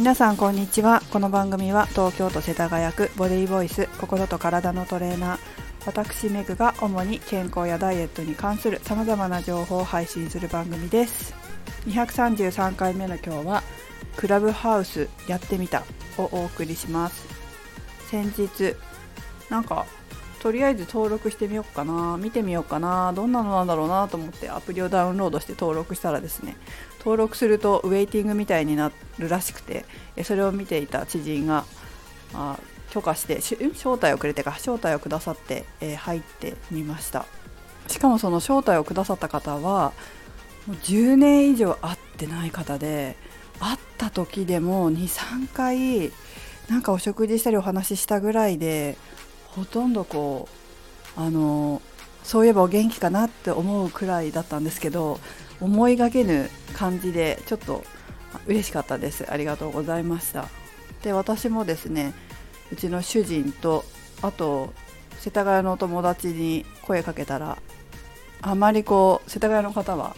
皆さんこんにちは。この番組は東京都世田谷区ボディーボイス心と体のトレーナー。私メグが主に健康やダイエットに関するさまざまな情報を配信する番組です。233回目の今日はクラブハウスやってみたをお送りします。先日なんかとりあえず登録してみようかな。見てみようかな。どんなのなんだろうなと思ってアプリをダウンロードして登録したらですね登録するとウェイティングみたいになるらしくてそれを見ていた知人があ許可して招待をくれてか招待をくださって、えー、入ってみました。しかもその招待をくださった方はもう10年以上会ってない方で会った時でも23回なんかお食事したりお話ししたぐらいでほとんどこうあのそういえばお元気かなって思うくらいだったんですけど思いがけぬ感じでちょっと嬉しかったです。ありがとうございました。で私もですねうちの主人とあと世田谷のお友達に声かけたらあまりこう世田谷の方は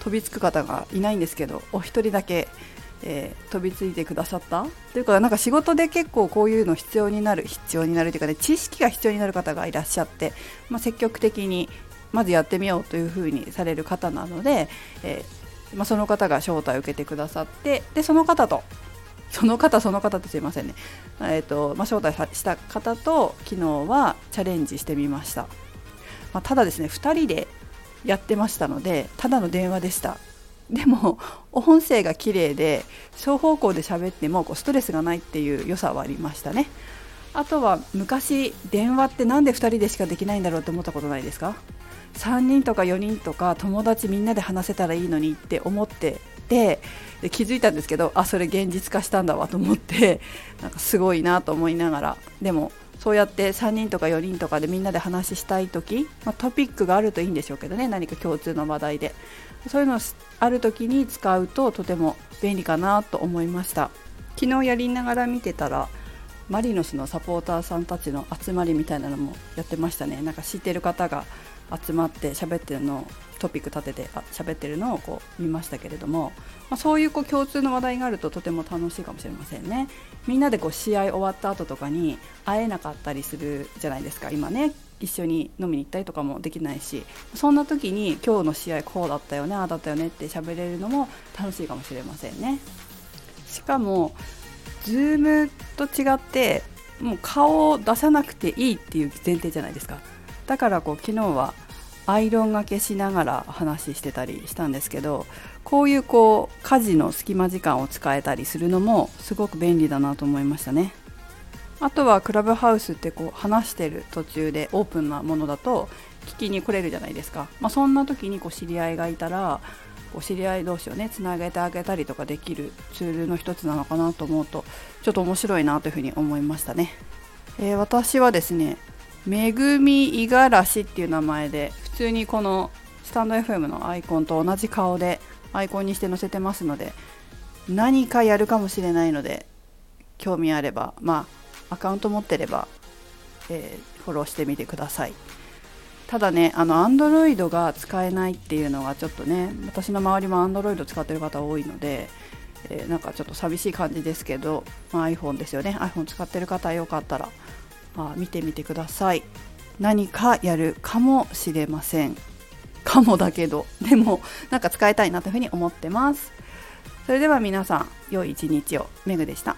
飛びつく方がいないんですけどお一人だけえー、飛びついてくださった？というかなんか仕事で結構こういうの必要になる必要になるというかね知識が必要になる方がいらっしゃって、まあ、積極的にまずやってみようというふうにされる方なので、えー、まあ、その方が招待を受けてくださってでその方とその方その方ってすいませんね、えーとまあ、招待した方と昨日はチャレンジしてみました、まただですね2人でやってましたのでただの電話でした。でも音声が綺麗で双方向で喋ってもこうストレスがないっていう良さはありましたね。あとは昔電話って何で2人でしかできないんだろうって思ったことないですか？3人とか4人とか友達みんなで話せたらいいのにって思っててで気づいたんですけどあそれ現実化したんだわと思ってなんかすごいなと思いながら。でもそうやって3人とか4人とかでみんなで話したい時、まあ、トピックがあるといいんでしょうけどね何か共通の話題で。そういうのある時に使うととても便利かなと思いました。昨日やりながら見てたらマリノスのサポーターさんたちの集まりみたいなのもやってましたね。なんか知ってる方が集まって喋ってるのをトピック立ててあ喋ってるのをこう見ましたけれども、まあ、そういうこう共通の話題があるととても楽しいかもしれませんね。みんなでこう試合終わった後とかに会えなかったりするじゃないですか。今ね一緒に飲みに行ったりとかもできないしそんな時に今日の試合こうだったよねああだったよねって喋れるのも楽しいかもしれませんね。しかも Zoom と違ってもう顔を出さなくていいっていう前提じゃないですか。だからこう昨日はアイロンがけしながら話してたりしたんですけどこういうこう家事の隙間時間を使えたりするのもすごく便利だなと思いましたね。あとはクラブハウスってこう話してる途中でオープンなものだと聞きに来れるじゃないですか、まあ、そんな時にこう知り合いがいたらこう知り合い同士をねつなげてあげたりとかできるツールの一つなのかなと思うとちょっと面白いなというふうに思いましたね、えー、私はですねめぐみ五十嵐っていう名前で普通にこのスタンド FM のアイコンと同じ顔でアイコンにして載せてますので何かやるかもしれないので興味あればまあアカウント持ってれば、えー、フォローしてみてください。ただねあの Android が使えないっていうのがちょっとね私の周りも Android 使ってる方多いので、えー、なんかちょっと寂しい感じですけど、まあ、iPhone ですよね。iPhone 使ってる方よかったらあ見てみてください。何かやるかもしれません。かもだけど。でもなんか使いたいなというふうに思ってます。それでは皆さん良い一日を。メグでした。